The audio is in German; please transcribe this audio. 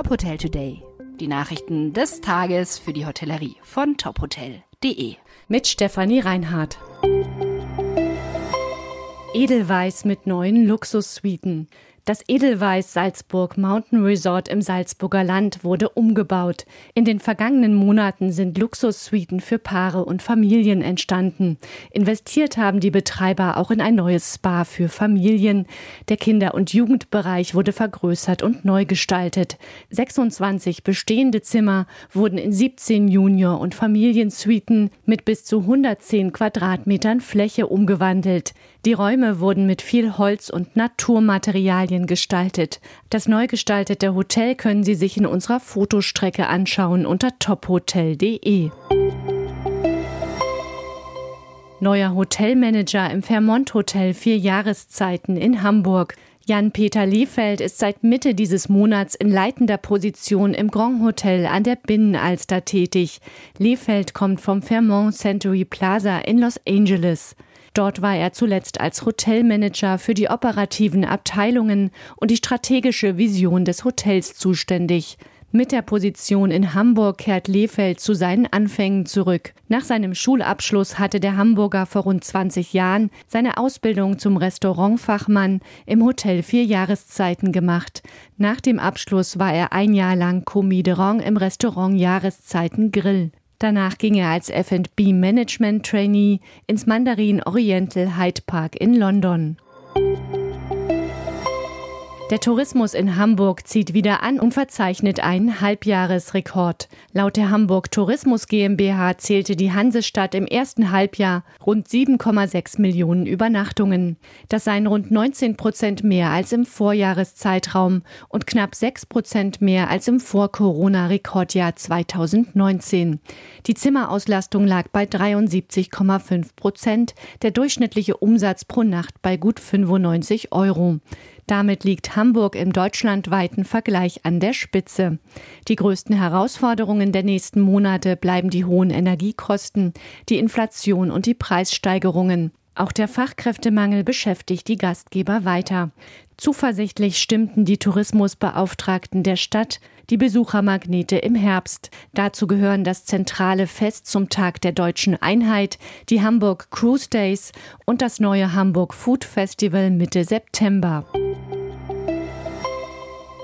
Top Hotel Today. Die Nachrichten des Tages für die Hotellerie von tophotel.de. Mit Stefanie Reinhardt. Edelweiß mit neuen Luxussuiten. Das Edelweiß Salzburg Mountain Resort im Salzburger Land wurde umgebaut. In den vergangenen Monaten sind Luxussuiten für Paare und Familien entstanden. Investiert haben die Betreiber auch in ein neues Spa für Familien. Der Kinder- und Jugendbereich wurde vergrößert und neu gestaltet. 26 bestehende Zimmer wurden in 17 Junior- und Familiensuiten mit bis zu 110 Quadratmetern Fläche umgewandelt. Die Räume wurden mit viel Holz und Naturmaterialien Italien gestaltet. Das neu gestaltete Hotel können Sie sich in unserer Fotostrecke anschauen unter tophotel.de. Neuer Hotelmanager im Fairmont Hotel vier Jahreszeiten in Hamburg. Jan-Peter Liefeld ist seit Mitte dieses Monats in leitender Position im Grand Hotel an der Binnenalster tätig. Liefeld kommt vom Fairmont Century Plaza in Los Angeles. Dort war er zuletzt als Hotelmanager für die operativen Abteilungen und die strategische Vision des Hotels zuständig. Mit der Position in Hamburg kehrt Lefeld zu seinen Anfängen zurück. Nach seinem Schulabschluss hatte der Hamburger vor rund 20 Jahren seine Ausbildung zum Restaurantfachmann im Hotel Vier Jahreszeiten gemacht. Nach dem Abschluss war er ein Jahr lang Commis Rang im Restaurant Jahreszeiten Grill. Danach ging er als F&B Management Trainee ins Mandarin Oriental Hyde Park in London. Der Tourismus in Hamburg zieht wieder an und verzeichnet einen Halbjahresrekord. Laut der Hamburg Tourismus GmbH zählte die Hansestadt im ersten Halbjahr rund 7,6 Millionen Übernachtungen. Das seien rund 19 Prozent mehr als im Vorjahreszeitraum und knapp 6 Prozent mehr als im Vor-Corona-Rekordjahr 2019. Die Zimmerauslastung lag bei 73,5 Prozent, der durchschnittliche Umsatz pro Nacht bei gut 95 Euro. Damit liegt Hamburg im deutschlandweiten Vergleich an der Spitze. Die größten Herausforderungen der nächsten Monate bleiben die hohen Energiekosten, die Inflation und die Preissteigerungen. Auch der Fachkräftemangel beschäftigt die Gastgeber weiter. Zuversichtlich stimmten die Tourismusbeauftragten der Stadt die Besuchermagnete im Herbst. Dazu gehören das zentrale Fest zum Tag der deutschen Einheit, die Hamburg Cruise Days und das neue Hamburg Food Festival Mitte September.